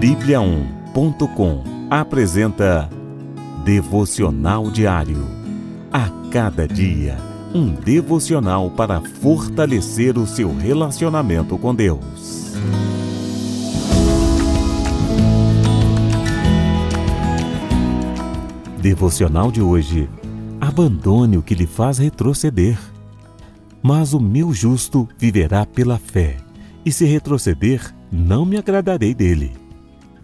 Bíblia1.com apresenta Devocional Diário. A cada dia, um devocional para fortalecer o seu relacionamento com Deus. Devocional de hoje. Abandone o que lhe faz retroceder. Mas o meu justo viverá pela fé, e se retroceder, não me agradarei dele.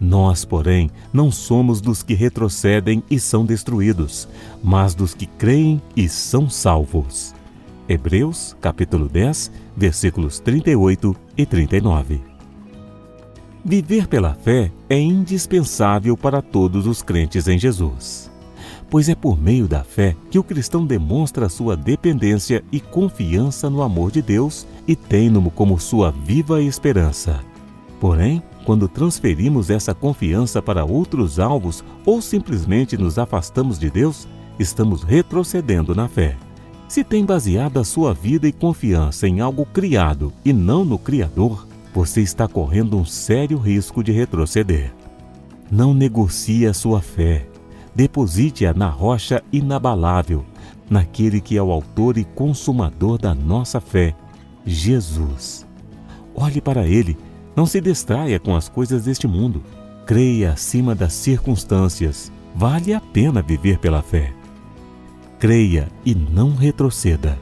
Nós, porém, não somos dos que retrocedem e são destruídos, mas dos que creem e são salvos. Hebreus, capítulo 10, versículos 38 e 39. Viver pela fé é indispensável para todos os crentes em Jesus pois é por meio da fé que o cristão demonstra sua dependência e confiança no amor de Deus e tem-no como sua viva esperança. Porém, quando transferimos essa confiança para outros alvos ou simplesmente nos afastamos de Deus, estamos retrocedendo na fé. Se tem baseado a sua vida e confiança em algo criado e não no Criador, você está correndo um sério risco de retroceder. Não negocie a sua fé deposite-a na rocha inabalável, naquele que é o autor e consumador da nossa fé, Jesus. Olhe para ele, não se distraia com as coisas deste mundo. Creia acima das circunstâncias. Vale a pena viver pela fé. Creia e não retroceda.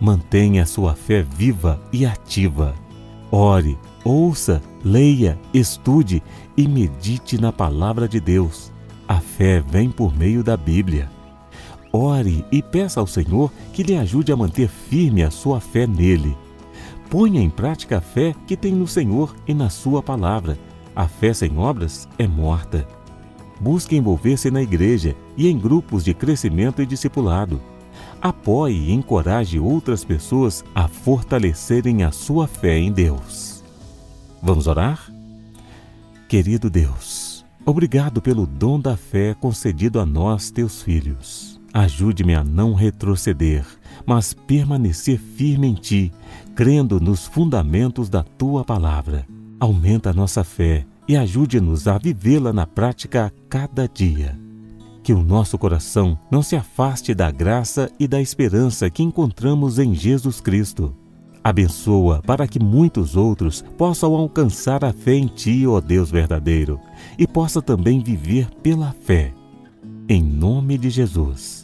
Mantenha sua fé viva e ativa. Ore, ouça, leia, estude e medite na palavra de Deus. A fé vem por meio da Bíblia. Ore e peça ao Senhor que lhe ajude a manter firme a sua fé nele. Ponha em prática a fé que tem no Senhor e na Sua palavra. A fé sem obras é morta. Busque envolver-se na igreja e em grupos de crescimento e discipulado. Apoie e encoraje outras pessoas a fortalecerem a sua fé em Deus. Vamos orar? Querido Deus, Obrigado pelo dom da fé concedido a nós, teus filhos. Ajude-me a não retroceder, mas permanecer firme em ti, crendo nos fundamentos da tua palavra. Aumenta a nossa fé e ajude-nos a vivê-la na prática a cada dia. Que o nosso coração não se afaste da graça e da esperança que encontramos em Jesus Cristo Abençoa para que muitos outros possam alcançar a fé em Ti, ó Deus verdadeiro, e possa também viver pela fé. Em nome de Jesus.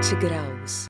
Sete graus.